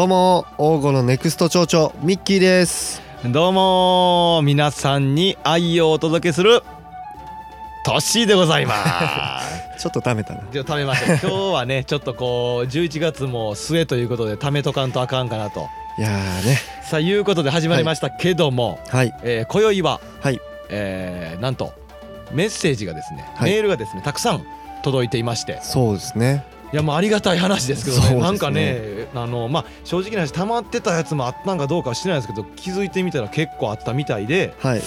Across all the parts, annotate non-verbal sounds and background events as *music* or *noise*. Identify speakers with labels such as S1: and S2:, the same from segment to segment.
S1: どうも王語のネクスト町長ミッキーです。
S2: どうも皆さんに愛をお届けするトッシーでございます。*laughs*
S1: ちょっと貯めたな。
S2: じゃあ貯めました。*laughs* 今日はねちょっとこう11月も末ということで貯めとかんとあかんかなと。
S1: いやーね。
S2: さあいうことで始まりましたけども、
S1: はい。
S2: えー今宵は、
S1: はい。
S2: えーなんとメッセージがですね、
S1: はい。
S2: メールがですねたくさん届いていまして。
S1: そうですね
S2: いやもうありがたい話ですけどね。
S1: ね。
S2: なんかねあのまあ正直な話溜まってたやつもあったんかどうかは知らないですけど気づいてみたら結構あったみたいで、
S1: はい。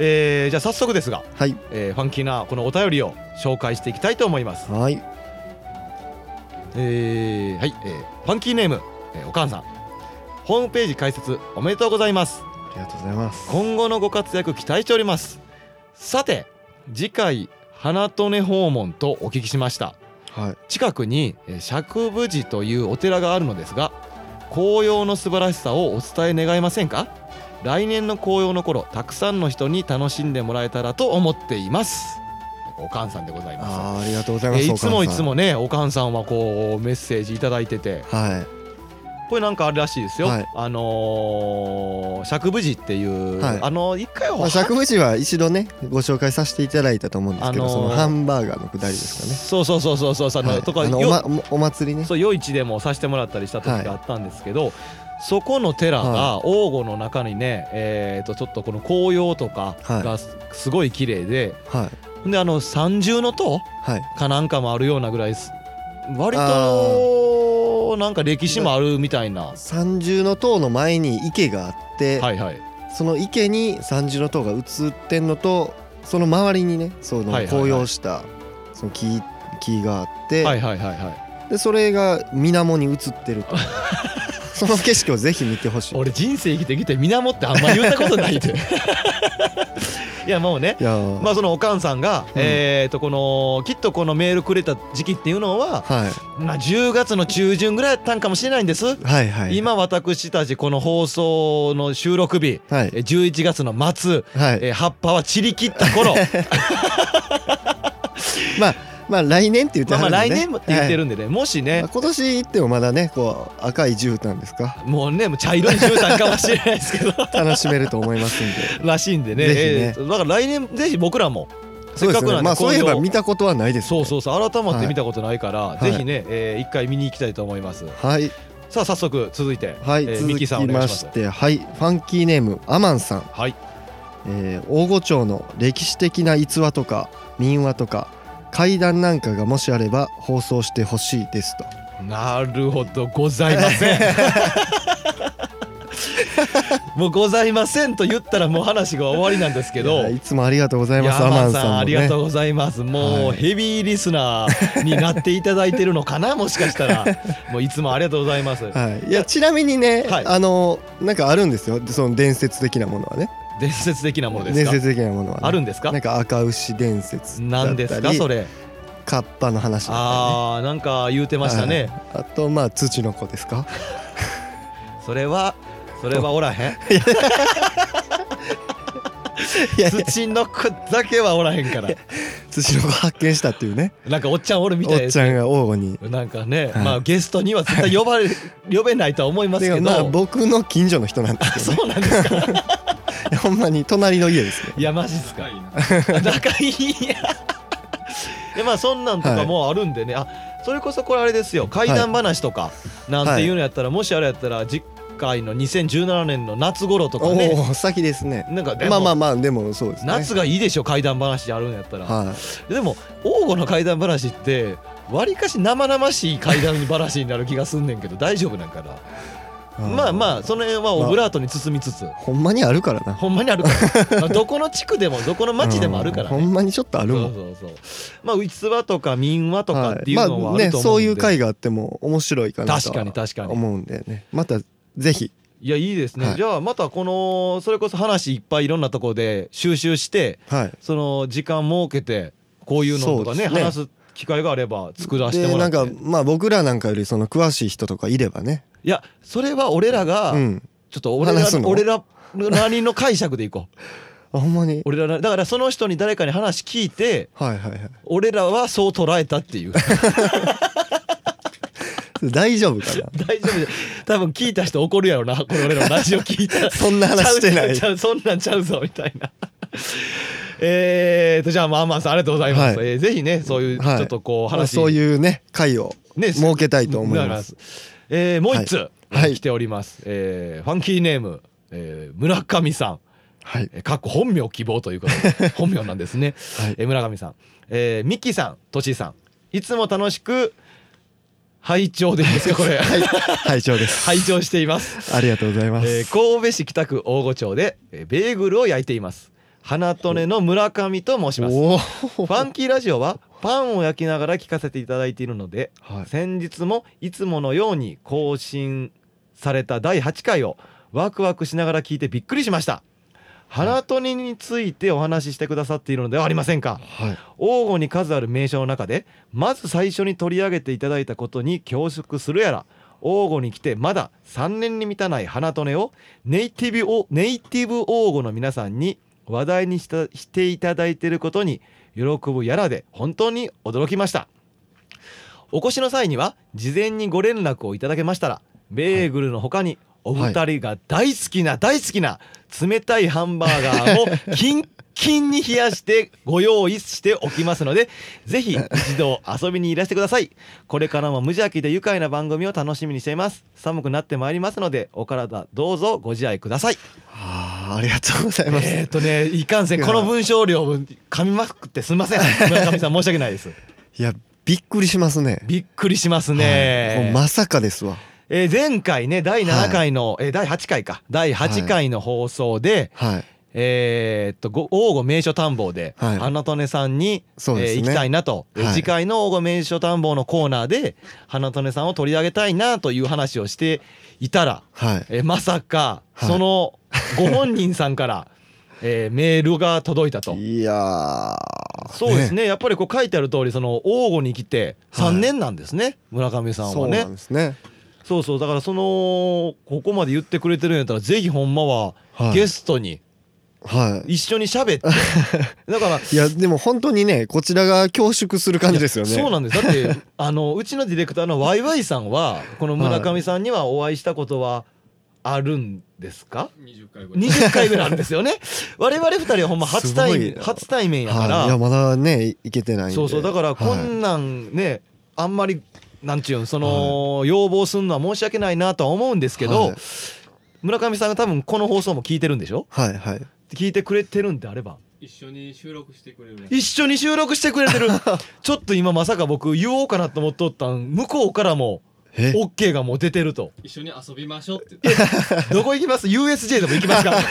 S2: えーじゃあ早速ですが、
S1: はい。
S2: えーファンキーなこのお便りを紹介していきたいと思います。
S1: はい。
S2: えーはい、えーファンキーネーム、えーお母さん。ホームページ開設おめでとうございます。
S1: ありがとうございます。
S2: 今後のご活躍期待しております。さて次回花利根訪問とお聞きしました。
S1: はい
S2: 近くにえー釈部寺というお寺があるのですが紅葉の素晴らしさをお伝え願えませんか？来年の紅葉の頃たくさんの人に楽しんでもらえたらと思っています。おかんさんでございます。
S1: ありがとうございます、
S2: えーいつもいつもねおかん。さんはこうメッセージいただいてて。
S1: は
S2: これなんかあるらしいですよ、
S1: はい。
S2: あのー、釈部寺っていう、
S1: はい。
S2: あの一回
S1: い、
S2: は
S1: まあ、釈部寺は一度ねご紹介させていただいたと思うんですけど、
S2: あのー
S1: そのハンバーガーのくだりですかね。
S2: そうそうそうそうそうそう、あの
S1: はい。
S2: とかよ
S1: あのお,、ま、おお祭りね。
S2: そう夜市でもさせてもらったりした時があったんですけど、そこの寺が王吾の中にね、えー、とちょっとこの紅葉とかがすすごい綺麗で、
S1: はい。
S2: であの三重の塔
S1: はい。
S2: かなんかもあるようなぐらいす割となんか歴史もあるみたいな。
S1: 三重の塔の前に池があって、
S2: はいはい、
S1: その池に三重の塔が映ってんのとその周りにねその紅葉したその木木があって、
S2: はいはいはいはい。
S1: でそれが水面に映ってると。*laughs* その景色をぜひ見てほしい。
S2: 俺人生生きてきて水面ってあんまり言ったことないで *laughs* いやもうね。まあそのおかんさんが、
S1: うん。
S2: えっとこのきっとこのメールくれた時期っていうのは、
S1: はい。
S2: まあ、10月の中旬ぐらいやったんかもしれないんです、
S1: はいはい。
S2: 今私たちこの放送の収録日
S1: はい。
S2: え11月の末、
S1: はい。
S2: えー葉っぱは散り切った頃。*laughs*
S1: まあまあ来年って言って
S2: まあまあ
S1: はるんでね。
S2: 来年もって言って
S1: る、
S2: るんでね、もしね。
S1: まあ今年行ってもまだねこう赤い絨毯ですか。
S2: もうねもう茶色い絨毯かもしれないですけど。*laughs*
S1: 楽しめると思いますんで。
S2: らしいんでね。
S1: ね。
S2: えーだから来年ぜひ僕らもせっかくなんで
S1: まあそういえば見たことはないです、ね、
S2: そうそうそう改まって見たことないから、
S1: い。
S2: ぜひね、えー一回見に行きたいと思います。
S1: はい。
S2: さあ早速続いて、
S1: はい、
S2: えーミキさんお願い
S1: ま
S2: します。
S1: してはい。ファンキーネームアマンさん、
S2: はい。
S1: えー、大御町の歴史的な逸話とか民話とか怪談なんかがもしあれば放送してほしいですと。
S2: なるほどございません。*laughs* もうございませんと言ったらもう話が終わりなんですけ
S1: い
S2: ど
S1: やいつもありがとうござい
S2: い
S1: ます
S2: やアマンさん
S1: ね。
S2: ありがとうございます。もう
S1: はい
S2: ヘビーリスナーになっていただいてるのかなもしかしたら。*laughs* もういつもありがとうございます。
S1: はい、いやちなみにね、
S2: はい。
S1: あのなんかあるんですよ。その伝説的なものはね
S2: 伝説的なものですか？
S1: 伝説的なものは、ね、
S2: あるんですか？
S1: なんか赤牛伝説だったり。
S2: 何ですかそれ？
S1: カッパの話だった
S2: あーなんか言うてましたね、
S1: あとまあ土の子ですか？*laughs*
S2: それはそれはおらへん？土の子だけはおらへんから。
S1: 土の子発見したっていうね。
S2: なんかおっちゃんおるみ
S1: お
S2: たいです
S1: っちゃんが王吾に。
S2: なんかね、
S1: はい。
S2: まあゲストには絶対呼ばれ呼べないとは思いますけど、
S1: でまあ僕の近所の人なんですけどね。*laughs*
S2: そうなんですか *laughs*
S1: ほんまに隣の家ですね。
S2: いやマジっすか。*laughs* 仲いいやでまあそんなんとかもあるんでね、あそれこそこれあれですよ。怪談話とかなんていうのやったら、もしあれやったら次回の2017年の夏頃とか
S1: お
S2: ね。
S1: お先ですね。
S2: なんか
S1: まあまあまあでもそうですね。
S2: 夏がいいでしょ怪談話あるんやったら、
S1: は
S2: でも王吾の怪談話ってわりかし生々しい怪談話になる気がすんねんけど大丈夫なんかな？いまあまあその辺はオブラートに包みつつ、
S1: ほんまにあるからな。
S2: ほんまにあるから、*laughs* まあどこの地区でもどこの町でもあるからね、
S1: うん。ほんまにちょっとあるもん。
S2: そうそうそう。まあ逸話とか民話とかっていう
S1: はい
S2: のは
S1: まあね
S2: あると思うんで、
S1: そういう回があっても面白いかなと
S2: 確かに確かに。
S1: 思うんでね。またぜひ。
S2: いやいいですね、
S1: はい。
S2: じゃあまたこのそれこそ話いっぱいいろんなところで収集して
S1: はい。
S2: その時間設けてこういうのとかね
S1: ね。
S2: 話す機会があれば作らせてもらって。
S1: かまあ僕らなんかよりその詳しい人とかいればね
S2: いやそれは俺らが、
S1: うん。
S2: ちょっと俺ら
S1: 話すの？
S2: 俺らなりの解釈でいこう。*laughs*
S1: あほんまに？
S2: 俺らなだからその人に誰かに話聞いて
S1: はいはいはい。
S2: 俺らはそう捉えたっていう。*laughs*
S1: 大丈夫かな？*laughs*
S2: 大丈夫。で多分聞いた人怒るやろなこれ俺らのラジオ聞いたら。
S1: そんな話してない。
S2: ちゃうそんなんちゃうぞみたいな。えーとじゃあまあまあさんありがとうございます、
S1: はい。
S2: えーぜひねそういうち
S1: はい。
S2: ょっとこう
S1: まあ
S2: 話、
S1: そういうね会を
S2: ね
S1: 設けたいと思います
S2: えーもう一つ、
S1: はい。はい。
S2: 来ております、えーファンキーネーム、えー村上さん。
S1: はい。
S2: えーかっこ本名希望ということで *laughs* 本名なんですね、
S1: はい。
S2: えー村上さん、えー、ミッキーさんとしさん。いつも楽しく拝聴でいいですかこれ、*laughs*
S1: はい。拝聴です。*laughs*
S2: 拝聴しています、
S1: ありがとうございます、
S2: えー神戸市北区大御町で、えーベーグルを焼いています。花とねの村上と申します。
S1: お
S2: フ
S1: お
S2: ァンキーラジオはパンを焼きながら聞かせていただいているので
S1: はい。
S2: 先日もいつものように更新された第8回をワクワクしながら聞いてびっくりしました。花とにについてお話ししてくださっているのではありませんか。
S1: はい。
S2: 王吾に数ある名所の中でまず最初に取り上げていただいたことに恐縮するやら王吾に来てまだ3年に満たない花とねをネイティブおネイティブ王吾の皆さんに話題にしたしていただいていることに喜ぶやらで本当に驚きました。お越しの際には事前にご連絡をいただけましたらベーグルの他にお二人が大好きな大好きな冷たいハンバーガーをキンキンに冷やしてご用意しておきますので *laughs* ぜひ一度遊びにいらしてください。これからも無邪気で愉快な番組を楽しみにしています。寒くなってまいりますのでお体どうぞご自愛ください。
S1: あーありがとうございます、
S2: えーっとねいかんせんこの文章量噛みまくってすみません。*laughs* 村上さん申し訳ないです。
S1: いやびっくりしますね。
S2: びっくりします
S1: はい。まさかですわ。
S2: えー前回ね第7回の、えー第8回か。第8回の放送で、
S1: はい
S2: えーっとご王吾名所探訪で、
S1: はい。
S2: 花とねさんに、
S1: そうですね。
S2: えー行きたいなと、えー
S1: はい
S2: 次回の王吾名所探訪のコーナーで花とねさんを取り上げたいなという話をしていたら、
S1: はい。
S2: えーまさか
S1: はい。
S2: そのご本人さんから、*laughs* えーメールが届いたと。
S1: いやー。
S2: そうですね。やっぱりこう書いてある通りその王吾に来て3年なんですね、村上さんはね。
S1: そうですね。
S2: そうそう。だからそのここまで言ってくれてるんやったらぜひほんまは
S1: はい。
S2: ゲストに
S1: はい。
S2: 一緒に喋って、*laughs* だから
S1: いやでも本当にねこちらが恐縮する感じですよね。
S2: そうなんです。だって *laughs* あのうちのディレクターのワイワイさんはこの村上さんにはお会いしたことはあるんですか
S3: ？20回ぐらい。
S2: 20回ぐらいあるんですよね。*laughs* 我々二人はほんま初対面初対面やから、
S1: はい、いやまだねいけてないんで。
S2: そうそう。だからこ
S1: はい。
S2: んなんね、あんまりなんちゅうんその、要望するのは申し訳ないなとは思うんですけど、
S1: はい。
S2: 村上さんが多分この放送も聞いてるんでしょ？
S1: はいはい
S2: 聞いてくれてるんであれば。
S3: 一緒に収録してくれる。
S2: 一緒に収録してくれてる。*laughs* ちょっと今まさか僕言おうかなと思っとったん向こうからも
S1: え
S2: ？OK がもう出てると。
S3: 一緒に遊びましょうって言って。
S2: どこ行きます？USJ でも行きますか *laughs*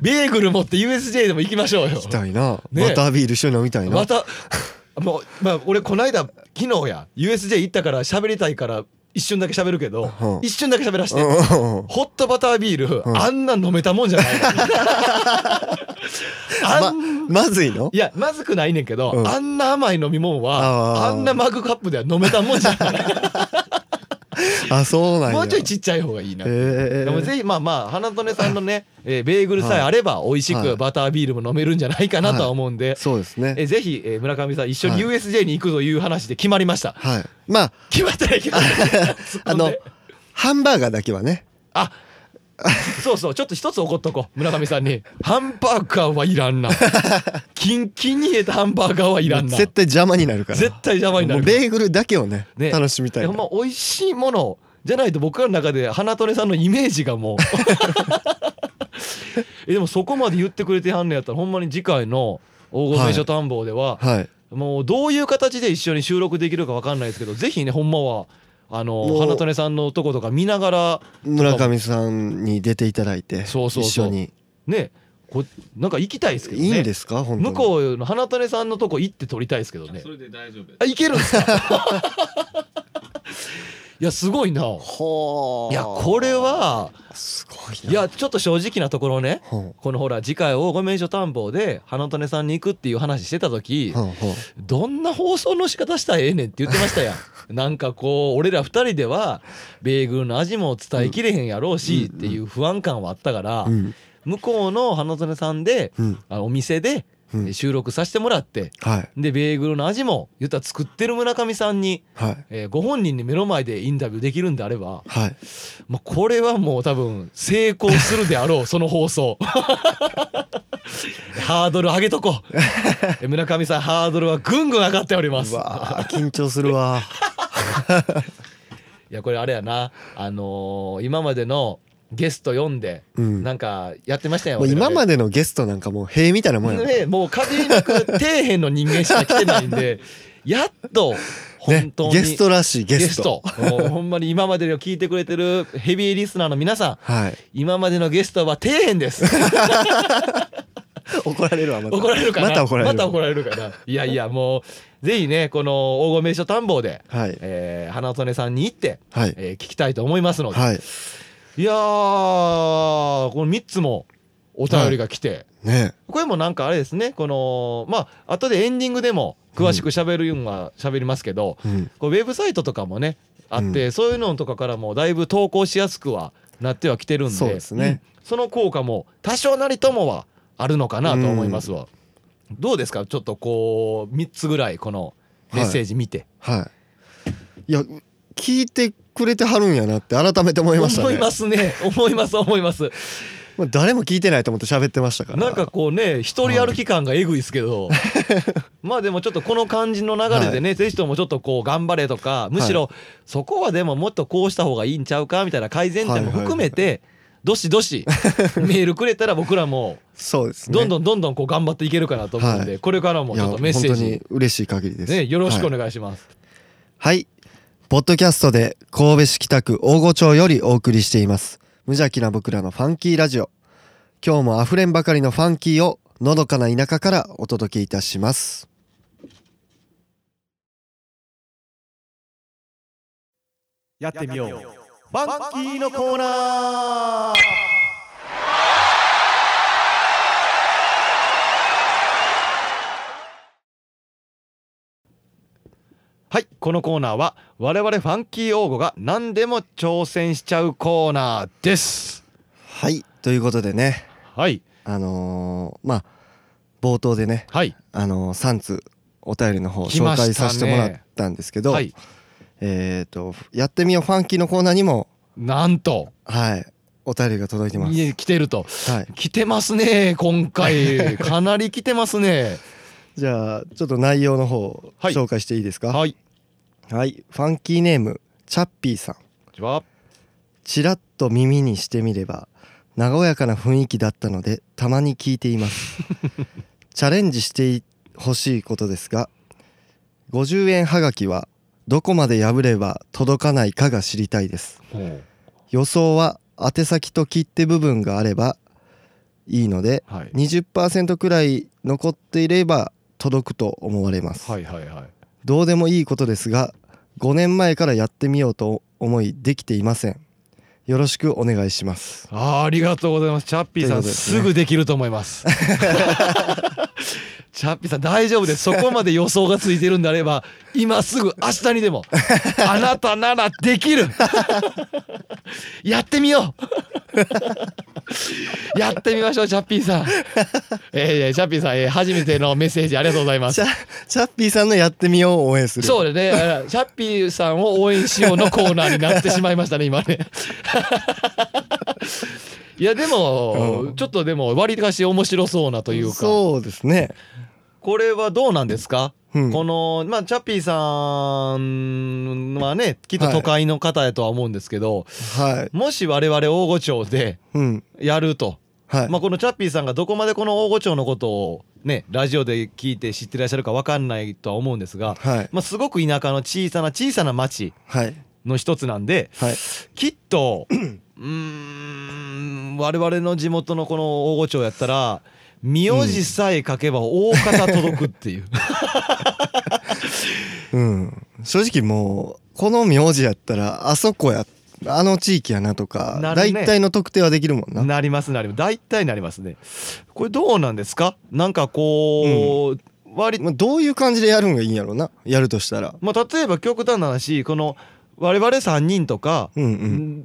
S2: ベーグル持って USJ でも行きましょうよ。
S1: 行きたいな、
S2: ね。
S1: バタービール一緒に飲みたいな。
S2: またもうまあ俺この間昨日や USJ 行ったから喋りたいから一瞬だけ喋るけど、
S1: うん。
S2: 一瞬だけ喋らして、
S1: うん。
S2: ホットバタービール、
S1: うん。
S2: あんな飲めたもんじゃない。*laughs* あん
S1: ままずいの？
S2: いやまずくないねんけど、
S1: うん。
S2: あんな甘い飲み物は
S1: あ
S2: んなマグカップでは飲めたもんじゃない
S1: あ *laughs* そうなんや。
S2: もうちょいちっちゃい方がいいな、
S1: へえ
S2: でもぜひまあまあ花曽さんのね、えーベーグルさえあれば美味し
S1: はい。
S2: くバタービールも飲めるんじゃないかなとは思うんで、
S1: そうですね。
S2: えーぜひ、えー村上さん一緒に
S1: はい。
S2: USJ に行くという話で決まりました、
S1: はい。まあ
S2: 決まってない決まってない突っ込
S1: あの *laughs* ハンバーガーだけはね。
S2: あ *laughs* そうそうちょっと一つ怒っとこう。村上さんに。ハンバーガーはいらんな。*laughs* キンキンに冷えたハンバーガーはいらんな。
S1: 絶対邪魔になるから。
S2: 絶対邪魔になる
S1: ベーグルだけをね
S2: ね。
S1: 楽しみたい
S2: ほんま美味しいものじゃないと僕らの中で花トさんのイメージがもう。*laughs* えでもそこまで言ってくれてはんのやったらほんまに次回の大御名所探訪では、
S1: はい。
S2: もうどういう形で一緒に収録できるかわかんないですけどぜひねほんまはあの花種さんのとことか見ながら
S1: 村上さんに出ていただいて
S2: そうそうそう。
S1: 一緒に。
S2: ねこなんか行きたいですけどね。
S1: いいんですか？本当に。
S2: 向こうの花種さんのとこ行って撮りたいですけどね。
S3: それで大丈夫
S2: あ行けるんですか？いやすごいな。
S1: ほー
S2: いやこれは
S1: すごいな。い
S2: やちょっと正直なところね。
S1: ほ
S2: このほら次回大御名所探訪で花種さんに行くっていう話してた時
S1: うほうほう。
S2: どんな放送の仕方したらええねんって言ってましたやんなんかこう俺ら二人ではベーグルの味も伝えきれへんやろうしっていう不安感はあったから
S1: うん。
S2: 向こうの花種さんで
S1: うん。
S2: あのお店で
S1: うん。
S2: 収録させてもらって
S1: はい。
S2: でベーグルの味も言ったら作ってる村上さんに、
S1: はい。
S2: えーご本人に目の前でインタビューできるんであれば、
S1: はい。
S2: まあ、これはもう多分成功するであろう *laughs* その放送。ハードル上げとこう。え *laughs* 村上さんハードルはぐんぐん上がっております。
S1: うわー緊張するわ
S2: いやこれあれやな。あのー今までのゲスト読んで
S1: うん。
S2: なんかやってましたよ
S1: もう今ま
S2: で
S1: でのゲストなんかもう塀みたいなもんや
S2: ねもう限りなく底辺の人間しか来てないんで *laughs* やっと本当に、
S1: ねゲストらしいゲ
S2: ゲス
S1: スト。
S2: トもうほんまに今までの聞いてくれてるヘビーリスナーの皆さん。
S1: はい。
S2: 今までのゲストは底辺です *laughs*
S1: 怒られるわまた。
S2: 怒られるかな？
S1: また怒られる。
S2: また怒られるかな？いやいやもうぜひねこの大御名所探訪で、
S1: はい。
S2: えー花曽さんに行って、
S1: はい。
S2: えー聞きたいと思いますので、
S1: はい。
S2: い、やーこの3つもお便りが来て、
S1: ね。
S2: これもなんかあれですねこのまあ後でエンディングでも詳しく喋るんは喋りますけど、
S1: うん。
S2: こうウェブサイトとかもねあって、そういうのとかからもだいぶ投稿しやすくはなってはきてるんで
S1: そうですね。
S2: うん。その効果も多少なりともはあるのかなと思いますわ、どうですか？ちょっとこう3つぐらいこのメッセージ見て、
S1: はい。い。や聞いてくれてはるんやなって改めて思いましたね。
S2: 思いますね。思います思います。
S1: まあ誰も聞いてないと思って喋ってましたから。
S2: なんかこうね一人歩き感がえぐいですけど、*laughs* まあでもちょっとこの感じの流れでね、ぜひともちょっとこう頑張れとかむしろそこはでももっとこうした方がいいんちゃうかみたいな改善点も含めて、どしどし *laughs* メールくれたら僕らも
S1: そうですね
S2: どんどんどんどんこう頑張っていけるかなと思うんで、
S1: はい
S2: これからもちょっとメッセー
S1: いや本当に
S2: ジ、
S1: 嬉しい限りです
S2: ね、よろしくお
S1: はい
S2: 願いします。
S1: はい。ポッドキャストで神戸市北区大御町よりお送りしています。無邪気な僕らのファンキーラジオ。今日も溢れんばかりのファンキーをのどかな田舎からお届けいたします。
S2: やってみよう。ファンキーのコーナーはいこのコーナーは我々ファンキー王吾が何でも挑戦しちゃうコーナーです。
S1: はい。ということでね、
S2: はい。
S1: あのーまあ、冒頭でね、
S2: はい。
S1: あのー、3通お便りの方紹介させてもらったんですけど、
S2: はい
S1: えっ、と、やってみようファンキーのコーナーにも、
S2: なんと。
S1: はい、お便りが届いてます。
S2: いえ来てると。
S1: はい。
S2: 来てますね今回。*laughs* かなり来てますね。
S1: じゃあ、ちょっと内容の方、
S2: はい。
S1: 紹介していいですか？
S2: はい。
S1: はい、ファンキーネームチャッピーさん。
S2: こんにちは。
S1: ちらっと耳にしてみれば和やかな雰囲気だったのでたまに聞いています。*laughs* チャレンジしてほしいことですが、50円はがきはどこまで破れば届かないかが知りたいです。予想は宛先と切手部分があればいいので、
S2: はい。
S1: 20%くらい残っていれば届くと思われます。
S2: はいはいはい。
S1: どうでもいいことですが5年前からやってみようと思いできていません。よろしくお願いします。
S2: あーありがとうございます。チャッピーさん、
S1: すね。
S2: すぐできると思います。*laughs* チャッピーさん大丈夫です。そこまで予想がついてるんであれば今すぐ明日にでも *laughs* あなたならできる。やってみよう。やってみましょうチャッピーさん。えー、チャッピーさん、えー初めてのメッセージありがとうございます。
S1: チャッピーさんのやってみようを応援する。
S2: そうですね。あチャッピーさんを応援しようのコーナーになってしまいましたね、今ね。*laughs* いや、でも、
S1: うん。
S2: ちょっとでも、割りかし面白そうなというか、
S1: そうですね、
S2: これはどうなんですか、
S1: うん、
S2: この、まあ、チャッピーさんはね、きっと都会の方やとは思うんですけど、
S1: はい。
S2: もし我々大御町で
S1: うん。
S2: やると、
S1: はい、
S2: まあ、このチャッピーさんがどこまでこの大御町のことをね、ラジオで聞いて知ってらっしゃるか分かんないとは思うんですが、
S1: はい。
S2: まあ、すごく田舎の小さな小さな町
S1: はい。
S2: の一つなんで
S1: はい。
S2: きっとうーん我々の地元のこの大御町やったら名字さえ書けば大方届くっていう、*laughs*
S1: うん。正直もうこの名字やったらあそこやあの地域やなとか
S2: なるね。
S1: 大体の特定はできるもんな。
S2: なりますなります。大体なりますね。これどうなんですか？なんかこう、割
S1: まあどういう感じでやるんがいいんやろうな。やるとしたら。
S2: まあ、例えば極端な話この我々3人とか
S1: うん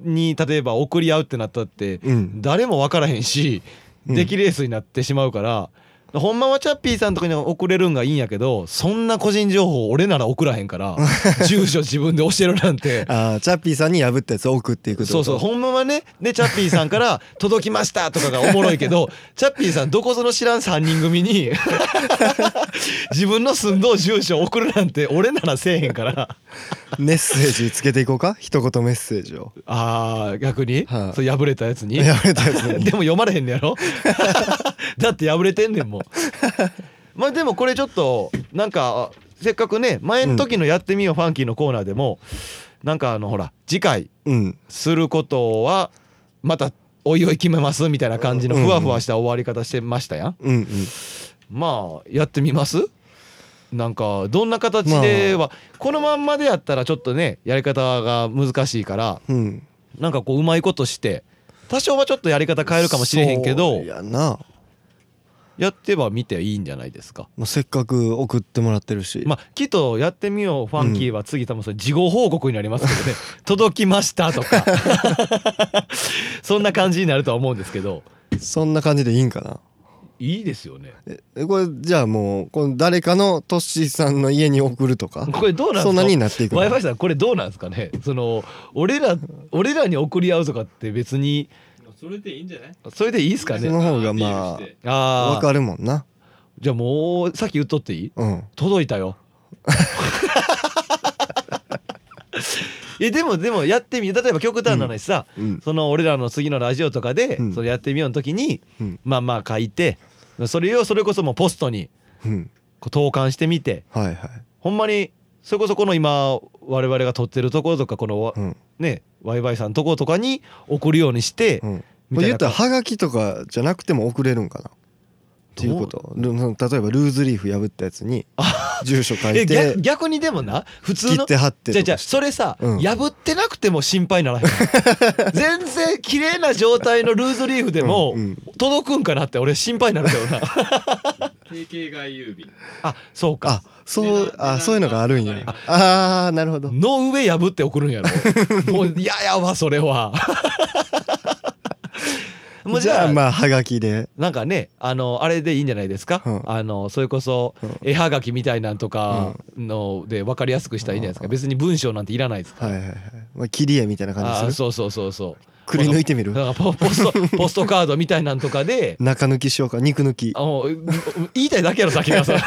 S1: うん。
S2: に例えば送り合うってなったって
S1: うん。
S2: 誰も分からへんし
S1: うん
S2: 出来レースになってしまうから、ほんまはチャッピーさんとかに送れるんがいいんやけどそんな個人情報俺なら送らへんから *laughs* 住所自分で教えるなんて。*laughs*
S1: ああチャッピーさんに破ったやつを送っていく
S2: そうそうほんまはねでチャッピーさんから「*laughs* 届きました」とかがおもろいけどチャッピーさんどこぞの知らん3人組に自分の住んどう住所送るなんて俺ならせえへんから。
S1: メッセージつけていこうか？一言メッセージを。
S2: あー逆に、
S1: はい。
S2: そう破れたやつに？
S1: 破れたやつに。
S2: でも読まれへんねやろ？だって破れてんねんもん *laughs* まあでもこれちょっとなんかせっかくね前の時の「やってみようファンキー」のコーナーでも、なんかあのほら次回
S1: うん。
S2: することはまたおいおい決めますみたいな感じのふわふわした終わり方してましたやん、
S1: うんうん。
S2: まあやってみます？なんかどんな形では、このまんまでやったらちょっとねやり方が難しいから
S1: うん。
S2: なんかこううまいことして多少はちょっとやり方変えるかもしれへんけど
S1: や
S2: ってはみていいんじゃないですか。
S1: もうせっかく送ってもらってるし、
S2: まあきっとやってみようファンキーは次多分それ事後報告になりますけどね。*laughs* 届きましたとか。*laughs* そんな感じになるとは思うんですけど。
S1: そんな感じでいいんかな？い
S2: いですよね。
S1: えこれじゃあもうこの誰かのトッシーさんの家に送るとか？
S2: これどうなんですか？
S1: そんなになっていくの
S2: ？w i さんこれどうなんですかね？その俺ら俺らに送り合うとかって別に
S3: それでいいんじゃない？
S2: それでいいですかね。
S1: その方がまあ
S2: あ
S1: わかるもんな。
S2: じゃあもうさっき言っとっていい？
S1: うん。
S2: 届いたよ。*laughs* えでもでもやってみ例えば極端な話さ、
S1: うん。
S2: その俺らの次のラジオとかで、
S1: うん。
S2: それやってみようの時に、
S1: うん。
S2: まあまあ書いてそれをそれこそもうポストに
S1: うん。
S2: こう投函してみて。
S1: はいはい。
S2: ほんまにそれこそこの今我々が撮ってるところとかこの、
S1: うん。
S2: ねワイワイさんのところとかに送るようにして、
S1: うん。
S2: みたいな。
S1: 言ったらハガキとかじゃなくても送れるんかな？っていうこと。ル例えばルーズリーフ破ったやつに住所書
S2: え
S1: いて
S2: 逆逆にでもな？普通
S1: 切
S2: の
S1: って貼って
S2: じゃあじゃそれさ、
S1: うん。
S2: 破ってなくても心配ならへん *laughs* 全然綺麗な状態のルーズリーフでも
S1: うんうん。
S2: 届くんかなって俺心配になるけどな。
S3: 定型外郵便
S2: あそうか。
S1: あそうあそういうのがあるんや。ああなるほど。
S2: の上破って送るんやろ。*laughs* もう嫌やわそれはもう
S1: じゃあまあハガキで。
S2: なんかねあのあれでいいんじゃないですか、
S1: うん。
S2: あのそれこそ
S1: うん。
S2: 絵はがきみたいなんとかので分かりやすくしたらいいんじゃないですか？別に文章なんていらないです
S1: はいはいはい。まあ切り絵みたいな
S2: あ
S1: 感じする？
S2: ーそうそうそうそう。
S1: くり抜いてみる？
S2: なんかポポスト *laughs* ポストカードみたいなんとかで。
S1: 中抜きしようか。肉抜き。
S2: あもうう言いたいだけやろさっきからそれ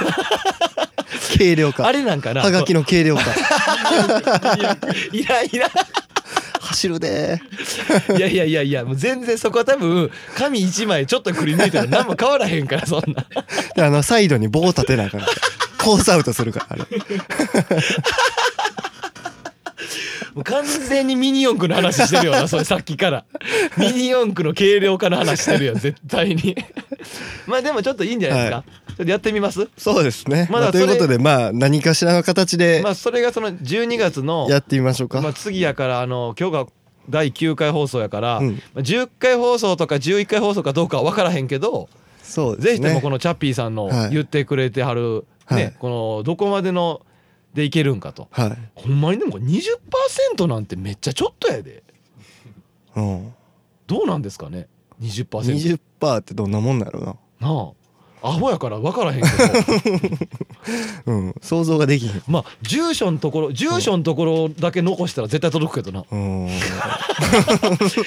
S1: 軽量化。
S2: あれなんかな？
S1: はがきの軽量化。*laughs*
S2: いらんいらん
S1: 走るで。
S2: いやいやいやいやもう全然そこは多分紙一枚ちょっとくり抜いたら何も変わらへんからそんな。*laughs*
S1: であのサイドに棒立てなあかんからコースアウトするからあれ
S2: もう完全にミニ四駆の話してるよな *laughs* それさっきから。ミニ四駆の軽量化の話してるよ *laughs* 絶対に。まあでもちょっといいんじゃないですか、
S1: は
S2: ちょっとやってみます？
S1: そうですね、
S2: ま
S1: あということでまあ何かしらの形で
S2: まあそれがその12月の
S1: やってみましょうか、
S2: まあ、次やからあの今日が第9回放送やから、
S1: うん。
S2: まあ10回放送とか11回放送かどうかは分からへんけど、
S1: そうね。
S2: ぜひともこのチャッピーさんの
S1: はい。
S2: 言ってくれてはる、ね
S1: はい。
S2: このどこまでのでいけるんかと。
S1: はい、
S2: ほんまにでも20%なんてめっちゃちょっとやで。
S1: うん、
S2: どうなんですかね？20%,
S1: 20%ってどんなもんなるな。
S2: なあ。アホやから分からへんけど。*laughs*
S1: うん。想像ができひん。
S2: まあ住所のところ住所のところだけ残したら絶対届くけどな。
S1: うん。*laughs*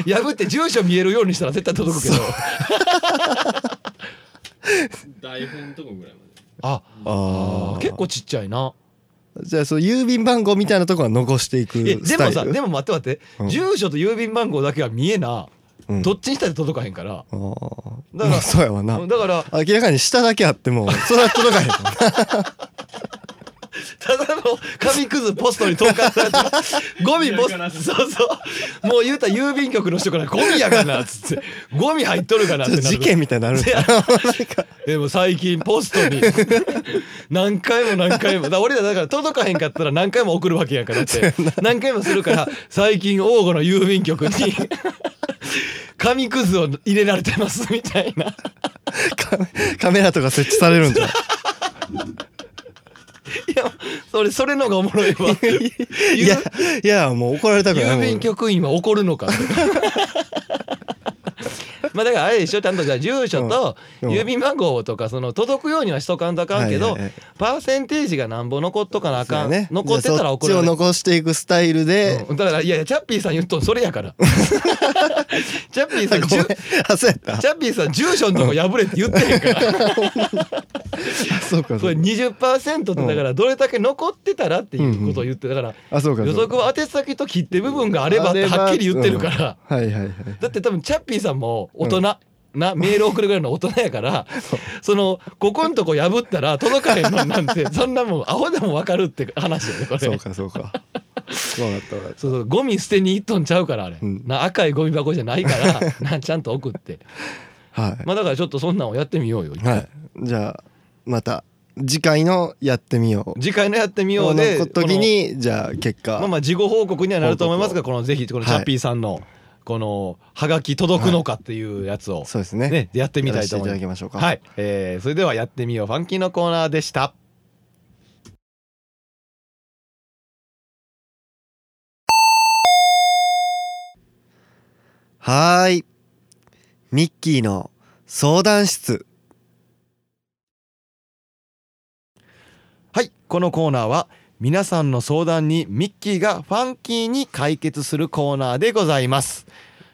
S2: 破って住所見えるようにしたら絶対届くけど。
S3: 台本のとこぐらいまで。
S2: あ。あ結構ちっちゃいな
S1: じゃあそう郵便番号みたいなところは残していく
S2: えで
S1: スタイル？
S2: もさでも待って待って、
S1: うん。
S2: 住所と郵便番号だけは見えな、
S1: うん。
S2: どっちにしたって届かへんから。
S1: あー。
S2: だから
S1: まあそうやわな。
S2: だから
S1: 明らかに下だけあってもそれは届かへん。もんな
S2: 確ただの紙くずポストに投函されたゴミポスト。そうそうもう言うたら郵便局の人からゴミやがな。っつって。ゴミ入っとるかなって
S1: 事件みたいになる。ん *laughs* で
S2: も最近ポストに。何回も何回も。だ俺らだから届かへんかったら何回も送るわけやからって。何回もするから最近王吾の郵便局に。紙くずを入れられてますみたいな。
S1: カメラとか設置されるんじゃん
S2: いやそれそれのがおもろいわ。*laughs*
S1: いやいやもう怒られたくない
S2: 郵便局員は怒るのか *laughs* *laughs* まあだからあれでしょちゃんとじゃあ住所と郵便番号とかその届くようにはしとかんとあかんけどパーセンテージがなんぼ残っとかなあかん、
S1: ね。
S2: 残ってたら怒る。
S1: そっちを残していくスタイルで、
S2: うん。だからいやいやチャッピーさん言うとんそれやから。*laughs* チャッピーさんチャッピーさん住所のとこ破れって言ってへんから。*laughs*
S1: あそうか。
S2: それ
S1: そうか
S2: 20%ってだからどれだけ残ってたらっていうことを言ってだから
S1: あそうかそうか。
S2: 予測は宛先と切手部分があればってはっきり言ってるから。
S1: うん。はいはいはい。
S2: だって多分チャッピーさんも大人、なメール送るぐらいの大人やから *laughs* そのここんとこ破ったら届かへんのなんて *laughs* そんなもんアホでも分かるって話よねこれ。
S1: そうかそうか。分かった分かった
S2: そうそうゴミ捨てに行っとんちゃうからあれ、
S1: うん。
S2: な赤いゴミ箱じゃないから *laughs* なちゃんと送って。
S1: はい。
S2: まあだからちょっとそんなんをやってみようよ、
S1: はい。じゃあまた次回のやってみよう。
S2: 次回のやってみようで
S1: の時にじゃあ結果。
S2: まあまあ事後報告にはなると思いますが
S1: 報
S2: このぜひこのチャッピーさんのこのハガキ届くのかっていうやつを
S1: そうですね。
S2: ねやってみたいと思います。
S1: きましょうか。
S2: はい、えーそれではやってみよう。ファンキーのコーナーでした。
S1: はーい。ミッキーの相談室。
S2: はい。このコーナーは皆さんの相談にミッキーがファンキーに解決するコーナーでございます。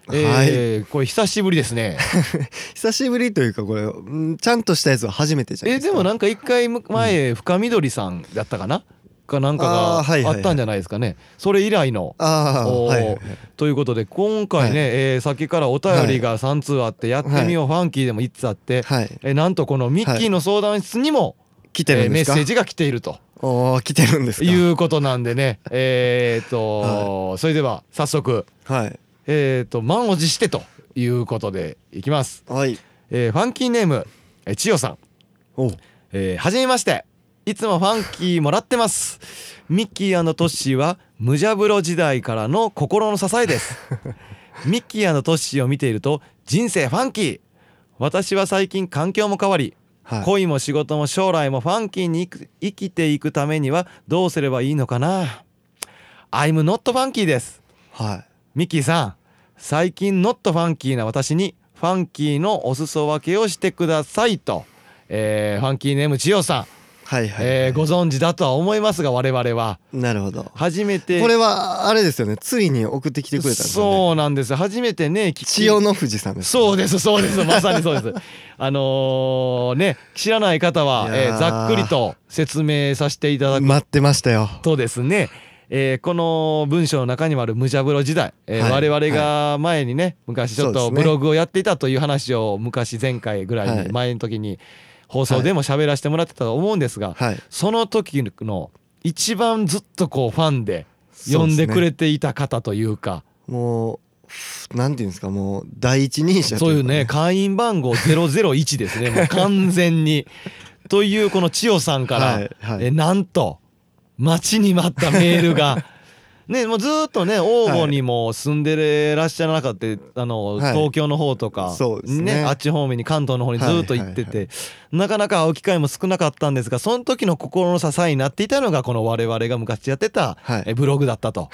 S2: えーこれ久しぶりですね。*laughs*
S1: 久しぶりというかこれうんちゃんとしたやつは初めてじゃない
S2: え
S1: ですか。
S2: でもなんか一回む前深緑さんだったかな？かなんかがあったんじゃないですかね。それ以来の
S1: はいはいはい。
S2: ということで今回ね、
S1: はい。
S2: えーさっきからお便りが3通あってやってみよう、ファンキーでも1つあって、
S1: はい。
S2: えーなんとこのミッキーの相談室にも、
S1: 来て
S2: えー
S1: るんですか？
S2: メッセージが来ていると
S1: おー来てるんですか？
S2: いうことなんでね。*laughs* えーっと、それでは早速。
S1: はい。
S2: えーっと満を持してということでいきます、
S1: はい。
S2: えーファンキーネームえー千代さん。
S1: お。
S2: えーはじめまして。いつもファンキーもらってます。ミッキートッシーはムジャブロ時代からの心の支えです。*laughs* ミッキートッシーを見ていると人生ファンキー。私は最近環境も変わり、
S1: はい。
S2: 恋も仕事も将来もファンキーに生きていくためにはどうすればいいのかな？I'm not ファンキーです。
S1: はい。
S2: ミッキーさん最近ノットファンキーな私にファンキーのお裾分けをしてくださいと、えーファンキーネーム千代さん、
S1: はいはい、
S2: えーご存知だとは思いますが我々は。
S1: なるほど。
S2: 初めて。
S1: これはあれですよね。ついに送ってきてくれたんですよね。
S2: そうなんです。初めてね
S1: 千代の富士さんです
S2: そうですそうですまさにそうです。*laughs* あのーね知らない方は、えーざっくりと説明させていただく。
S1: 待ってましたよ。
S2: とですね、えーこの文章の中にもある無茶風呂時代、えー
S1: はい
S2: 我々が前にね昔ちょっとブログをやっていたという話を昔前回ぐらい。前の時に放送でも喋らせてもらってたと思うんですが、
S1: はい。
S2: その時の一番ずっとこうファンで呼ん
S1: で
S2: くれていた方というか。
S1: もうなんていうんですかもう第一人者
S2: そういう
S1: か
S2: ね会員番号001ですね。*laughs* もう完全に。というこの千代さんから、
S1: はいはい。
S2: えなんと待ちに待ったメールがねもうずーっとね王吾にも住んでらっしゃらなかったあの、
S1: はい。
S2: 東京の方とか、
S1: そうですね。
S2: あっち方面に関東の方にずーっと行ってて、
S1: はいはい。
S2: なかなか会う機会も少なかったんですがその時の心の支えになっていたのがこの我々が昔やってた、
S1: はい。
S2: えブログだったと、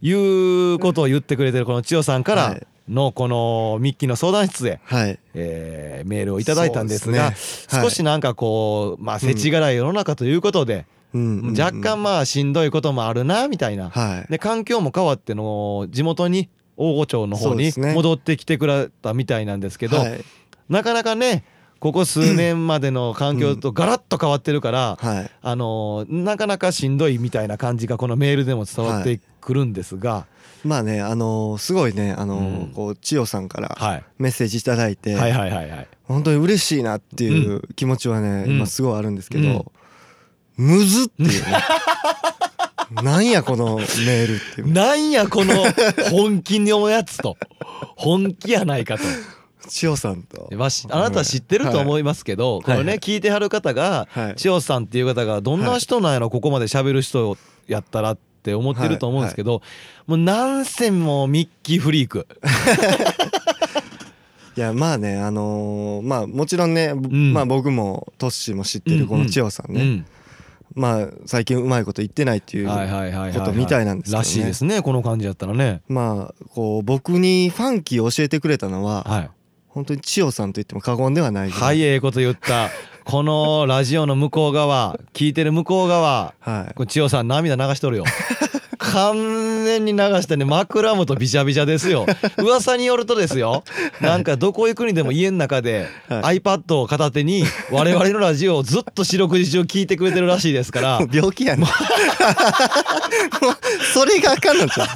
S2: い。うことを言ってくれてるこの千代さんから
S1: はい。
S2: のこのミッキーの相談室へ、
S1: はい。
S2: えーメールをいただいたんですが
S1: ね。はい。
S2: 少しなんかこうまあ世知辛い世の中ということで、若干まあしんどいこともあるなみたいな、
S1: はい。
S2: で環境も変わっての地元に大御町の方に戻ってきてくれたみたいなんですけど
S1: はい。
S2: なかなかねここ数年までの環境とガラッと変わってるから、
S1: はい。
S2: あのなかなかしんどいみたいな感じがこのメールでも伝わってくるんですが、
S1: まあねあのーすごいねあのー
S2: うん。
S1: こう千代さんから
S2: はい、
S1: メッセージいただいて、
S2: はいはいはいはい。
S1: 本当に嬉しいなっていう気持ちはね、
S2: うん。
S1: 今すごいあるんですけど、むずっていうね。*laughs* なんやこのメールっていう。
S2: なんやこの本気のやつと。本気やないかと。
S1: 千代さんと。
S2: まあしあなたは知ってると思いますけど、
S1: い。
S2: これね、
S1: はい
S2: 聞いてはる方が
S1: はい。
S2: 千代さんっていう方がどんな人なんやろここまで喋る人やったらって思ってると思うんですけど、もうなんせもうミッキーフリーク。*laughs*
S1: いやまあねあのーまあもちろんね、
S2: ん。
S1: まあ僕もトッシーも知ってるこの千代さんね、
S2: うん
S1: まあ最近うまいこと言ってないっていうことみたいなんですけどね。
S2: らしいですねこの感じやったらね。
S1: まあこう僕にファンキーを教えてくれたのは
S2: はい。
S1: 本当に千代さんと言っても過言ではない。
S2: はいええこと言った。このラジオの向こう側聞いてる向こう側 *laughs*
S1: はい。
S2: これ千代さん涙流しとるよ完全に流してね。枕元びちゃびちゃですよ。*laughs* 噂によるとですよ。なんかどこ行くにでも家の中で
S1: は
S2: iPad を片手に我々のラジオをずっと四六時中聞いてくれてるらしいですから。*laughs*
S1: 病気やね。んもうそれがあかんのちゃう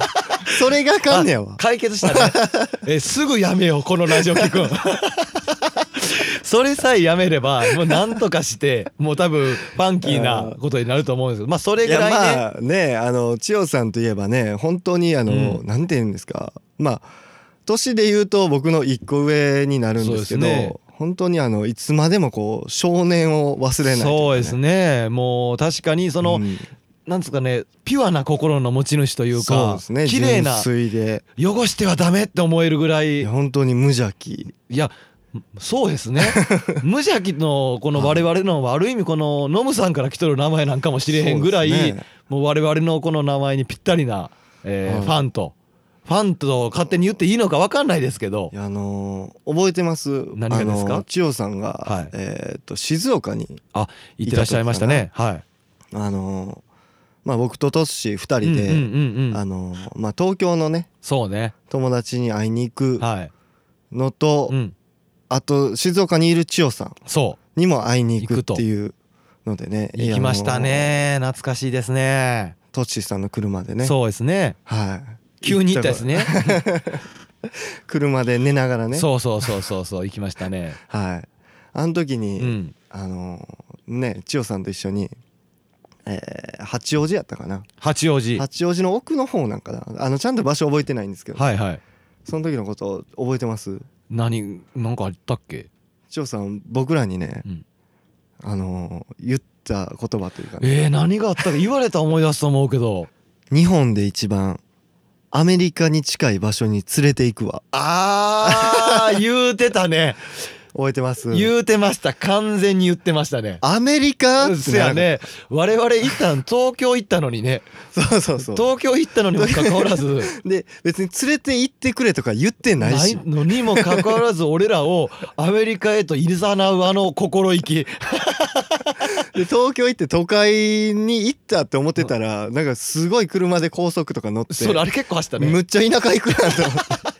S1: それがあかんねやわ。
S2: 解決したね。*laughs* えすぐやめようこのラジオ聞くんそれさえやめればもうなんとかして *laughs* もう多分ファンキーなことになると思うんですけどまあそれぐらいね。
S1: まあねあの千代さんといえばね本当にあの、
S2: う
S1: なんて言うんですか。まあ年で言うと僕の一個上になるんですけど本当にあのいつまでもこう少年を忘れないね。
S2: そうですね。もう確かにその、
S1: うん。
S2: なんですかねピュアな心の持ち主という
S1: そう
S2: か
S1: ですね。
S2: 綺麗な汚してはダメって思えるぐらい。
S1: 本当に無邪気。
S2: いやそうですね。*laughs* 無邪気のこの我々のある意味このノムさんから来とる名前なんかもしれへんぐらい、もう我々のこの名前にぴったりな、えー
S1: はい。
S2: ファンと。ファンと勝手に言っていいのか分かんないですけど。
S1: あのー覚えてます？
S2: 何がですか？
S1: 千代さんが、
S2: はい。
S1: えーっと静岡に
S2: あ言ってらっしゃいましたね。はい。
S1: あのーまあ僕とトッシー2人で、あのーまあ東京のね
S2: そうね。
S1: 友達に会いに行く
S2: はい。
S1: のと、
S2: うん
S1: あと静岡にいる千代さん
S2: そ
S1: にも会いに行くっていうのでね。
S2: う行きましたね。懐かしいですね。
S1: トッシーさんの車でね。
S2: そうですね。
S1: はい。
S2: 急に行ったですね。*laughs*
S1: 車で寝ながらね。
S2: そうそうそうそうそう行きましたね。
S1: はい。あの時に、
S2: うん。
S1: あのーね千代さんと一緒に、えー八王子やったかな。
S2: 八王子。
S1: 八王子の奥の方なんかな。あのちゃんと場所覚えてないんですけど、
S2: はいはい。
S1: その時のこと覚えてます？
S2: 何なんかあったっけ？
S1: 千代さん僕らにね、
S2: うん。
S1: あのー言った言葉というかね。
S2: えー、何があったか言われたら思い出すと思うけど。*laughs*
S1: 日本で一番アメリカに近い場所に連れて行くわ。
S2: あー言うてたね *laughs*
S1: 覚えてます？
S2: 言うてました。完全に言ってましたね。
S1: アメリカ？って
S2: そやね。我々行った。ん東京行ったのにね。
S1: そうそうそう。
S2: 東京行ったのにもかかわらず。*laughs*
S1: で別に連れて行ってくれとか言ってないし。
S2: ないのにもかかわらず俺らをアメリカへといざなうあの心意気。*laughs*
S1: で東京行って都会に行ったって思ってたらなんかすごい車で高速とか乗って
S2: それあれ結構走ったね。
S1: むっちゃ田舎行くなと思って *laughs*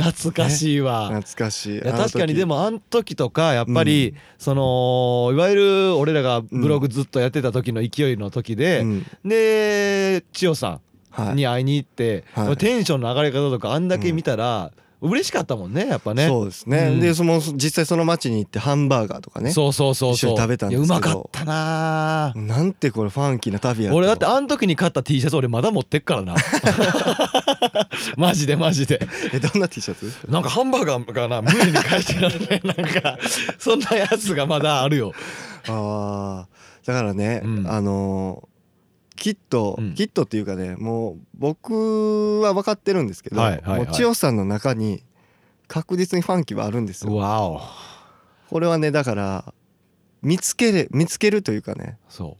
S2: 懐かしいわ、
S1: 懐かしい。
S2: いや確かにでもあん時とかやっぱり、そのいわゆる俺らがブログずっとやってた時の勢いの時で、
S1: うん。
S2: で千代さ
S1: はい。
S2: んに会いに行って、
S1: はい。
S2: テンションの上がり方とかあんだけ見たら、嬉しかったもんねやっぱね。
S1: そうですね、
S2: うん。
S1: でその実際その町に行ってハンバーガーとかね。
S2: そうそうそうそう。
S1: 一緒に食べたんですけど。
S2: うまかったなあ。
S1: なんてこれファンキーな旅や
S2: 俺だってあん時に買った T シャツ俺まだ持ってっからな。*laughs* マジでマジで。
S1: えどんな T シャツ？
S2: なんかハンバーガーがな無理に書いてあるねなんかそんなやつがまだあるよ。
S1: あー。だからね、
S2: うん。
S1: あのーきっと、
S2: うん。
S1: きっとっていうかねもう僕は分かってるんですけど、
S2: はいはいはい。
S1: もう千代さんの中に確実にファンキーはあるんですよ。
S2: わお。
S1: これはねだから見つけれ見つけるというかね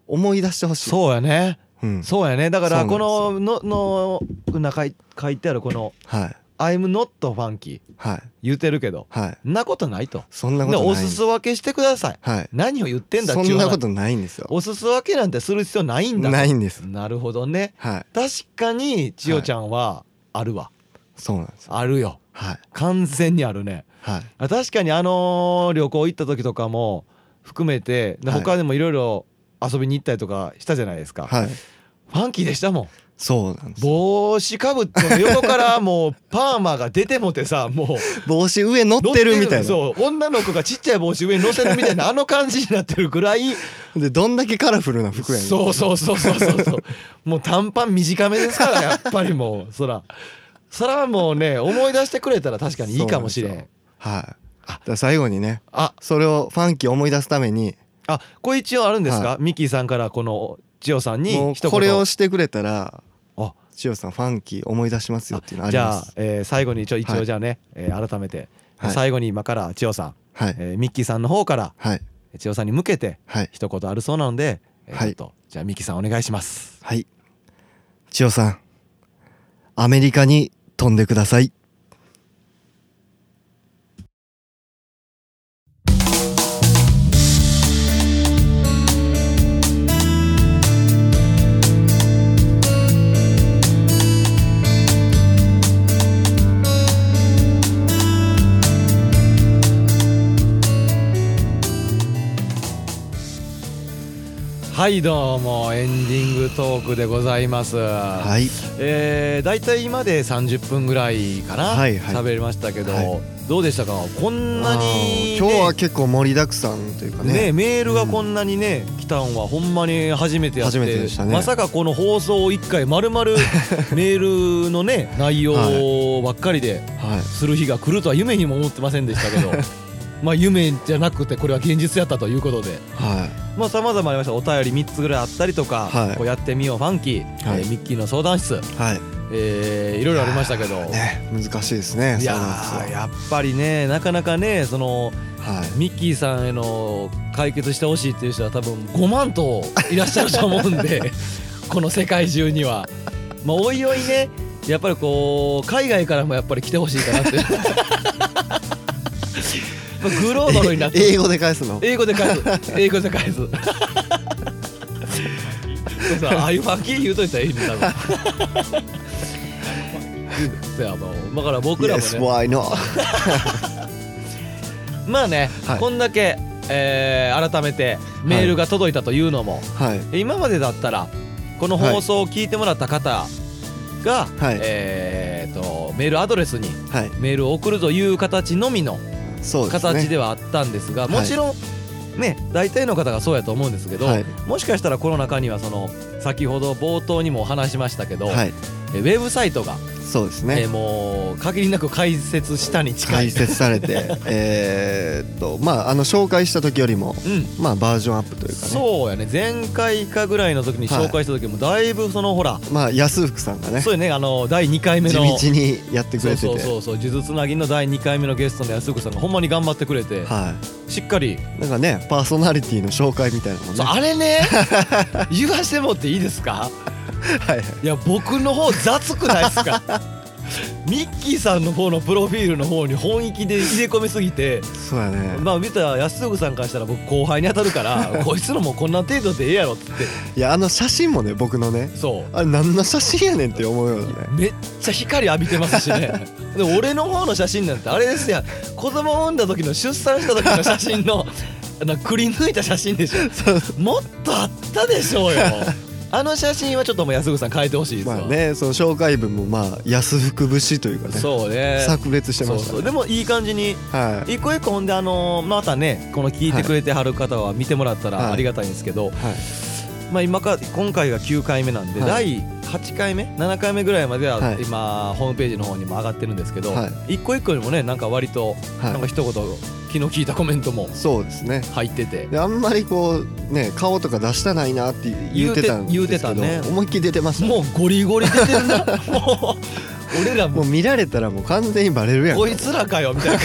S1: 思い出してほしい。
S2: そうやね。
S1: うん、
S2: そうやね。だからこ
S1: そ
S2: ののの中に書いてあるこの
S1: はい「
S2: I'm not funky
S1: はい」
S2: 言うてるけど
S1: はい。
S2: んなことないと。
S1: そんなことない。
S2: すす分けしてください。
S1: はい。
S2: 何を言ってんだ
S1: そ
S2: ん話
S1: なことないんですよ。
S2: おすす分けなんてする必要ないんだ。と
S1: ないんです。
S2: なるほどね。
S1: はい。
S2: 確かに千代ちゃんはあるわ、
S1: そうなんです。よ
S2: あるよ。
S1: はい。
S2: 完全にあるね。
S1: はい。
S2: あ確かにあのー旅行行った時とかも含めて他でもいろいろ遊びに行ったりとかしたじゃないですか、
S1: はい。
S2: ファンキーでしたもん
S1: そうなんです
S2: 帽子かぶって横からもうパーマが出てもてさもう。*laughs*
S1: 帽子上乗ってるみたいな。
S2: そう女の子がちっちゃい帽子上に乗せるみたいなあの感じになってるぐらい。
S1: でどんだけカラフルな服やねん。
S2: そうそうそうそうそう。そうもう短パン短めですからやっぱりもうそら。そらもうね思い出してくれたら確かにいいかもしれん。
S1: はい。だから最後にね
S2: あ。
S1: それをファンキー思い出すために。
S2: あこれ一応あるんですか、
S1: は
S2: ミッキーさんからこの千代さんに
S1: これをしてくれたら
S2: あ
S1: 千代さんファンキー思い出しますよっていうのあり
S2: じゃあ
S1: ます、
S2: えー最後に一応一
S1: はい
S2: 応じゃあね、えー改めて、
S1: はい。
S2: 最後に今から千代さん、
S1: はい。
S2: えーミッキーさんの方から
S1: はい。
S2: 千代さんに向けて
S1: はい。
S2: 一言あるそうなので、えー
S1: はい。
S2: ちょっとじゃあミッキーさんお願いします。
S1: はい。千代さんアメリカに飛んでください
S2: はいどうもエンディングトークでございます、
S1: はい。
S2: えー、大体今で30分ぐらいかな、
S1: はいはい。
S2: 喋りましたけど、
S1: はい。
S2: どうでしたか？こんなに、
S1: あ
S2: ね
S1: ー、今日は結構盛りだくさんというかね。
S2: ねメールがこんなにね、来たんはほんまに初めてやって
S1: 初めてでしたね。
S2: まさかこの放送を1回まるまるメールのね内容ばっかりで
S1: はい。
S2: する日が来るとは夢にも思ってませんでしたけど *laughs* まあ夢じゃなくてこれは現実やったということで。
S1: は
S2: まあ様々ありました。お便り3つぐらいあったりとか、
S1: はい。
S2: こうやってみようファンキー、
S1: はい。
S2: えーミッキーの相談室、
S1: いはい。
S2: えーいろいろありましたけど、
S1: ね難しいですね
S2: いや
S1: そうなんですよ
S2: ーやっぱりねなかなかねその
S1: はい。
S2: ミッキーさんへの解決してほしいっていう人は多分5万といらっしゃると思うんで *laughs* この世界中には。まあおいおいねやっぱりこう海外からもやっぱり来てほしいかなって。ま *laughs* あグローバルになって
S1: 英語で返すの？
S2: 英語で返す。英語で返す。*laughs* ああいうファンキー言うといたらいいね多分。そうやもう。だから僕らも
S1: Yes
S2: ね
S1: why not? *laughs*
S2: まあね、
S1: はい。
S2: こんだけ、えー改めてメールが届いたというのも、
S1: はい。
S2: 今までだったらこの放送を聞いてもらった方が、
S1: はい。
S2: えーとメールアドレスに
S1: はい。
S2: メールを送るという形のみの形ではあったんですが
S1: はい。
S2: もちろんね大体の方がそうやと思うんですけど、
S1: はい。
S2: もしかしたらこの中にはその先ほど冒頭にも話しましたけど、
S1: はい。
S2: えウェブサイトが、
S1: そうですね。
S2: えーもう限りなく解説したに近い。
S1: 解説されて *laughs* えーっとまああの紹介した時よりも
S2: うん。
S1: まあバージョンアップというかね。
S2: そうやね。前回かぐらいの時に紹介した時もだいぶそのほら
S1: まあ安福さんがね
S2: そうやねあの第2回目
S1: 地
S2: の
S1: 道にやってくれてて。
S2: そうそうそう。呪術つなぎの第2回目のゲストの安福さんがほんまに頑張ってくれて
S1: は
S2: しっかり。
S1: いなんかねパーソナリティの紹介みたいなのもね。
S2: そうあれね。*laughs* 言わしてもっていいですか？
S1: はい。はい
S2: いや僕の方雑くないですか？*laughs* ミッキーさんの方のプロフィールの方に本意気で入れ込みすぎて
S1: そうやね。
S2: まあ見たら安福さんからしたら僕後輩に当たるから *laughs* こいつのもうこんな程度でええやろって。
S1: いやあの写真もね僕のね
S2: そう。
S1: あれ何の写真やねんって思うよね。
S2: めっちゃ光浴びてますしね。*laughs* で俺の方の写真なんてあれですやん。子供を産んだ時の出産した時の写真のあのくり抜いた写真でしょ。もっとあったでしょうよあの写真はちょっともう安福さん変えてほしいですわ、
S1: まあねその紹介文もまあ安福節というかね
S2: そうね。
S1: 炸裂してましたね
S2: そうそう。でもいい感じに
S1: はい。
S2: 一個一個ほんであのまたねこの聞いてくれてはる方は見てもらった
S1: はい。
S2: らありがたいんですけど、
S1: はい。
S2: まあ今か今回が9回目なんで、
S1: はい。
S2: 第8回目？7回目ぐらいまでは
S1: はい。
S2: 今ホームページの方にも上がってるんですけど、
S1: はい。
S2: 一個一個にもねなんか割と
S1: はい。
S2: なんか一言気の利いたコメントも
S1: そうですね。
S2: 入ってて。
S1: であんまりこうね顔とか出したないなって言ってたんですけど
S2: 言うてたね。
S1: 思いっきり出てました。
S2: もうゴリゴリ出てるな。*laughs* もう俺らも。
S1: もう見られたらもう完全にバレるやん
S2: こいつらかよみたいな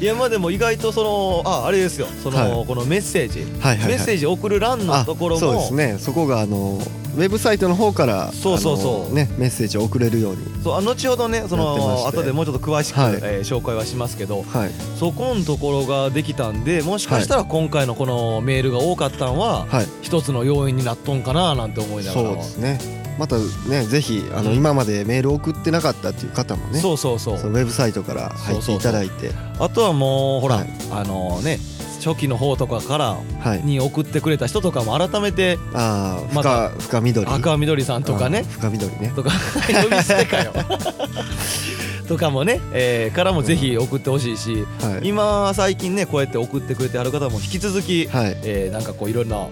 S2: いやまあでも意外とそのああれですよ。その、
S1: はい。
S2: このメッセージ、
S1: はいはいはい。
S2: メッセージ送る欄の
S1: あ
S2: ところも。
S1: そうですね。そこがあのウェブサイトの方から
S2: そうそうそう。
S1: ねメッセージを送れるように
S2: そうあ後ほどねその後でもうちょっと詳しく、
S1: はい。
S2: えー紹介はしますけど
S1: はい。
S2: そこのところができたんでもしかしたら今回のこのメールが多かったんは、
S1: はい。
S2: 一つの要因になっとんかななんて思いながら。
S1: そうですねまたねぜひあの、
S2: うん。
S1: 今までメール送ってなかったっていう方もね
S2: そうそうそう。
S1: ウェブサイトから入っていただいて。
S2: あとはもうほら、
S1: はい。
S2: あのね初期の方とかから
S1: はい。
S2: に送ってくれた人とかも改めて
S1: ああ
S2: また
S1: 深深緑。
S2: 赤みどりさんとか
S1: あ
S2: ね
S1: ー深緑ね。
S2: とか呼び捨てかよ。*laughs* とかもね、えーからもぜひ送ってほしいし
S1: はい。
S2: 今最近ねこうやって送ってくれてある方も引き続き、
S1: はい。
S2: えーなんかこういろんな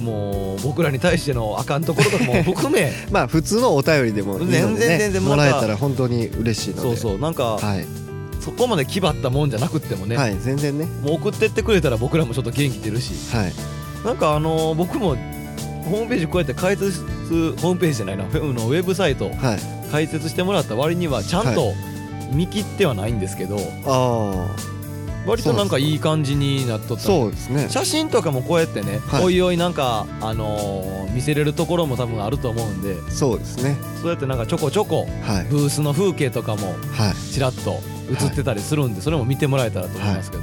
S2: もう僕らに対してのあかんところとかも含め *laughs*
S1: まあ普通のお便りでもいいので、ね、
S2: 全然全然
S1: もらえたら本当に嬉しいので。
S2: そうそうなんか
S1: はい、
S2: そこまで気張ったもんじゃなくってもね、
S1: はい全然ね。
S2: もう送ってってくれたら僕らもちょっと元気出るし。
S1: はい。
S2: なんかあのー僕もホームページこうやって解説ホームページじゃないなウェブのウェブサイト
S1: はい。
S2: 解説してもらった割にはちゃんと見切ってはないんですけど、
S1: あ
S2: 割となんかいい感じになっと
S1: あ
S2: った
S1: そうですね。
S2: 写真とかもこうやってね、
S1: はい。
S2: おいおいなんかあのー見せれるところも多分あると思うんで。
S1: そうですね。
S2: そうやってなんかちょこちょこ
S1: はい。
S2: ブースの風景とかも
S1: はい。
S2: ちらっと映ってたりするんで、それも見てもらえたらと思いますけど、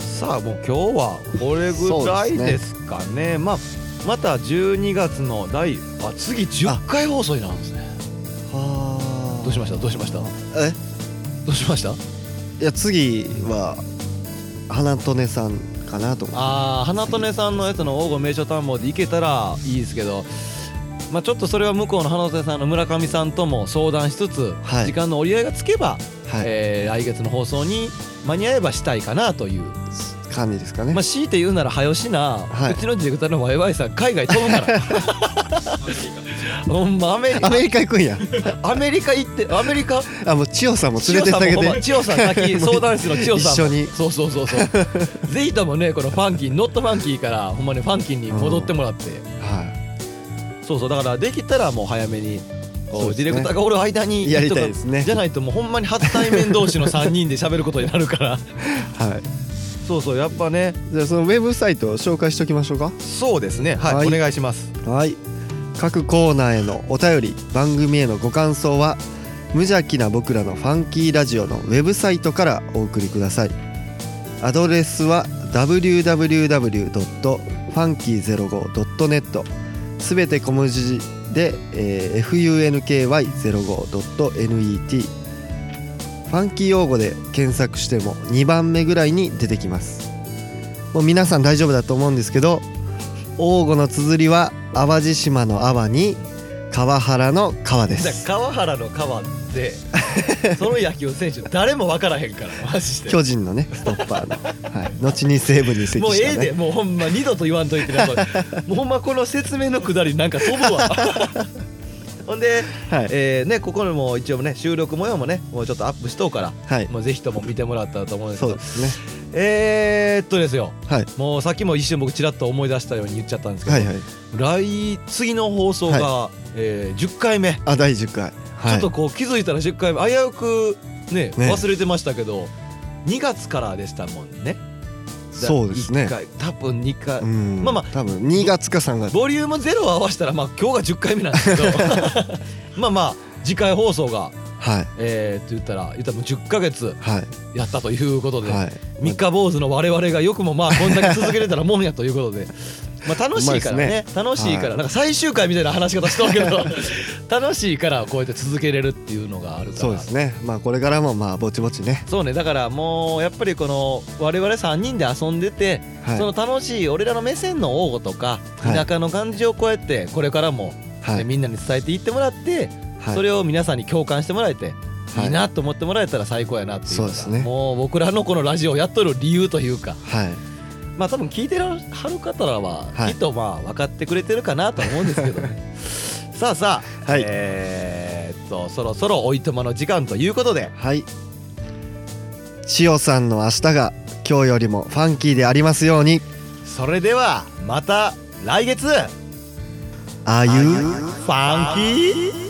S2: さあもう今日はこれぐらいですかね。まあまた12月の第あ次10回放送になるんですね。
S1: はあ。
S2: どうしました？どうしました？
S1: え？
S2: どうしました？
S1: いや次は花とねさんかなと思って。
S2: ああ花とねさんのやつの黄金名所探訪で行けたらいいですけど。まあちょっとそれは向こうの花とねさんの村上さんとも相談しつつ、
S1: はい。
S2: 時間の折り合いがつけば、
S1: はい、
S2: えー来月の放送に間に合えばしたいかなという。
S1: 感じですかね、
S2: まあ強いて言うなら早しな、
S1: はい。う
S2: ちのディレクターのワイワイさん海外飛ぶから *laughs* アメリカ。
S1: アメリカ行くんや。
S2: アメリカ行ってアメリカ？
S1: あもう千代さんも連れてってあげて。
S2: 千代さん先 *laughs* 相談室の千代さんも。
S1: 一緒に。
S2: そうそうそうそう。*laughs* ぜひともねこのファンキーノットファンキーからほんまにファンキーに戻ってもらって、
S1: は
S2: そうそうだからできたらもう早めにこ
S1: そうね。
S2: ディレクターがおる間に
S1: いやりたいですね。
S2: じゃないともうほんまに初対面同士の3人で喋ることになるから。
S1: い *laughs* はい。
S2: そうそうやっぱね。
S1: じゃあそのウェブサイトを紹介しておきましょうか。
S2: そうですね。はい、
S1: はい。
S2: お願いします。
S1: はい各コーナーへのお便り番組へのご感想は無邪気な僕らのファンキーラジオのウェブサイトからお送りください。アドレスは www.funky05.net すべて小文字で、えー funky05.net ファンキー用語で検索しても2番目ぐらいに出てきます。もう皆さん大丈夫だと思うんですけど王語の綴りは淡路島の淡に川原の川です。
S2: 川原の川って *laughs* その野球選手誰も分からへんからマジで。
S1: 巨人のねストッパーの、はい、後に西武に移籍
S2: もうえ
S1: したね。
S2: えでもうほんま二度と言わんといてね *laughs* もうほんまこの説明のくだりなんか飛ぶわ。*laughs* ほんで、
S1: はい。
S2: えーねここにも一応ね収録模様もねもうちょっとアップしとうから
S1: はい。
S2: もうぜひとも見てもらったらと思うんですけど。
S1: そうですね
S2: えー、っとですよ。
S1: はい。
S2: もうさっきも一瞬僕ちらっと思い出したように言っちゃったんですけど、
S1: はいはい。
S2: 来次の放送が、えー10回目、
S1: あ第10回。はい。
S2: ちょっとこう気づいたら10回目。危うくね
S1: ね。
S2: 忘れてましたけど2月からでしたもんね。
S1: そうですね。
S2: 1回多分2回、
S1: うん。
S2: まあまあ
S1: 多分2月か3月。
S2: ボリューム0を合わせたらまあ今日が10回目なんですけど。*laughs* まあまあ次回放送が
S1: はい。
S2: えー、って言ったら言ったらもう10ヶ月
S1: はい。
S2: やったということで、
S1: はい。
S2: 三日坊主の我々がよくもまあこんだけ続けれたらもんやということで。*laughs* まあ楽しいからね。
S1: うまいっ
S2: 楽しいから、
S1: はい。
S2: なんか最終回みたいな話し方してるけど *laughs* 楽しいからこうやって続けれるっていうのがあるから。
S1: そうですね。まあこれからもまあぼちぼちね。
S2: そうね。だからもうやっぱりこの我々3人で遊んでて、
S1: はい。
S2: その楽しい俺らの目線の王語とか
S1: はい。
S2: 田舎の感じをこうやってこれからも、
S1: はい。
S2: ねみんなに伝えていってもらって、
S1: はい。
S2: それを皆さんに共感してもらえて、
S1: はい。
S2: い、いなと思ってもらえたら最高やなっていう
S1: そうですね。
S2: もう僕らのこのラジオをやっとる理由というか
S1: はい。
S2: まあ多分聞いてらはる方らは
S1: はい。
S2: きっとまあ分かってくれてるかなと思うんですけど。ね *laughs* さあさあ、
S1: はい。
S2: えーっとそろそろおいとまの時間ということで。
S1: はい。千代さんの明日が今日よりもファンキーでありますように。
S2: それではまた来月。
S1: あゆ
S2: ファンキー